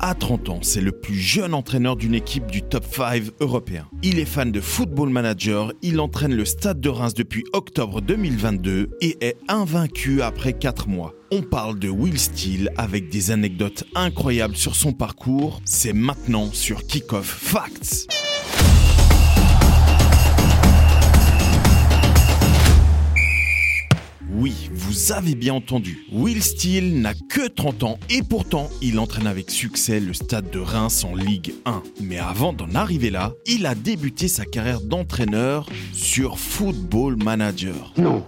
À 30 ans, c'est le plus jeune entraîneur d'une équipe du top 5 européen. Il est fan de football manager, il entraîne le Stade de Reims depuis octobre 2022 et est invaincu après 4 mois. On parle de Will Steele avec des anecdotes incroyables sur son parcours. C'est maintenant sur Kickoff Facts. Vous avez bien entendu. Will Steele n'a que 30 ans et pourtant il entraîne avec succès le stade de Reims en Ligue 1. Mais avant d'en arriver là, il a débuté sa carrière d'entraîneur sur Football Manager. Non,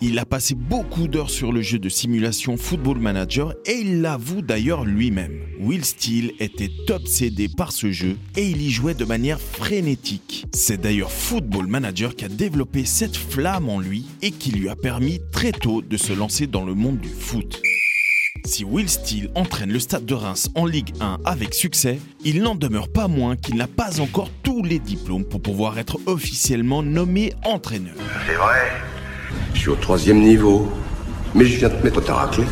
Il a passé beaucoup d'heures sur le jeu de simulation Football Manager et il l'avoue d'ailleurs lui-même. Will Steele était obsédé par ce jeu et il y jouait de manière frénétique. C'est d'ailleurs Football Manager qui a développé cette flamme en lui et qui lui a permis très tôt de se lancer dans le monde du foot. Si Will Steele entraîne le Stade de Reims en Ligue 1 avec succès, il n'en demeure pas moins qu'il n'a pas encore tous les diplômes pour pouvoir être officiellement nommé entraîneur. C'est vrai. Je suis au troisième niveau. Mais je viens de te mettre ta raclée.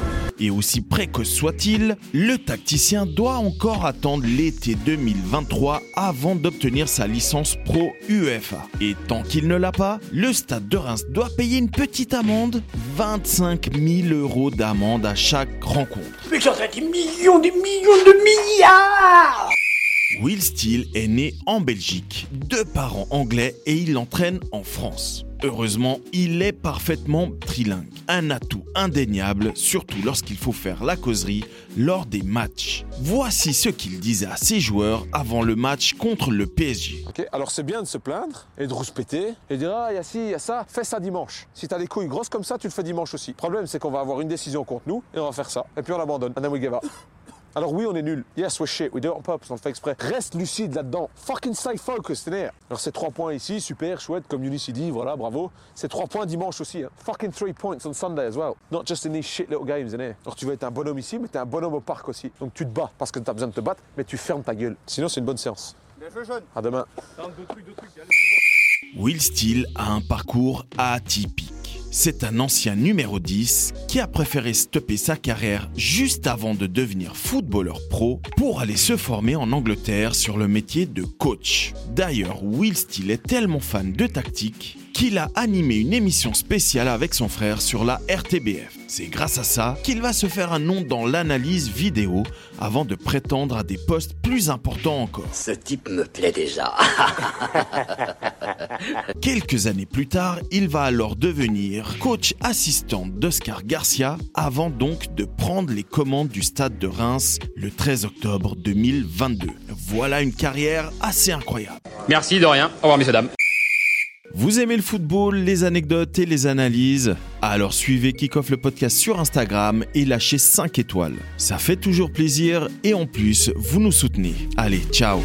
Et aussi précoce soit-il, le tacticien doit encore attendre l'été 2023 avant d'obtenir sa licence pro UEFA. Et tant qu'il ne l'a pas, le stade de Reims doit payer une petite amende, 25 000 euros d'amende à chaque rencontre. Mais j'en ai des millions, des millions de milliards Will Steele est né en Belgique, de parents anglais et il entraîne en France. Heureusement, il est parfaitement trilingue. Un atout indéniable, surtout lorsqu'il faut faire la causerie lors des matchs. Voici ce qu'il disait à ses joueurs avant le match contre le PSG. Alors c'est bien de se plaindre et de rouspéter et de dire ah il y a ci, il y a ça, fais ça dimanche. Si t'as des couilles grosses comme ça, tu le fais dimanche aussi. Le problème c'est qu'on va avoir une décision contre nous et on va faire ça. Et puis on abandonne. And then we give up. Alors oui, on est nul. Yes, we're shit. We do it on purpose. On le fait exprès. Reste lucide là-dedans. Fucking stay focused, t'es Alors c'est trois points ici, super, chouette, comme il dit, voilà, bravo. C'est trois points dimanche aussi. Hein. Fucking three points on Sunday as well. Not just in these shit little games, in here. Alors tu vas être un bonhomme ici, mais t'es un bonhomme au parc aussi. Donc tu te bats parce que t'as besoin de te battre, mais tu fermes ta gueule. Sinon c'est une bonne séance. À demain. Will Steele a un parcours atypique. C'est un ancien numéro 10 qui a préféré stopper sa carrière juste avant de devenir footballeur pro pour aller se former en Angleterre sur le métier de coach. D'ailleurs, Will Steele est tellement fan de tactique qu'il a animé une émission spéciale avec son frère sur la RTBF. C'est grâce à ça qu'il va se faire un nom dans l'analyse vidéo avant de prétendre à des postes plus importants encore. Ce type me plaît déjà. Quelques années plus tard, il va alors devenir coach assistant d'Oscar Garcia avant donc de prendre les commandes du stade de Reims le 13 octobre 2022. Voilà une carrière assez incroyable. Merci de rien. Au revoir, messieurs, dames. Vous aimez le football, les anecdotes et les analyses? Alors suivez Kickoff le podcast sur Instagram et lâchez 5 étoiles. Ça fait toujours plaisir et en plus, vous nous soutenez. Allez, ciao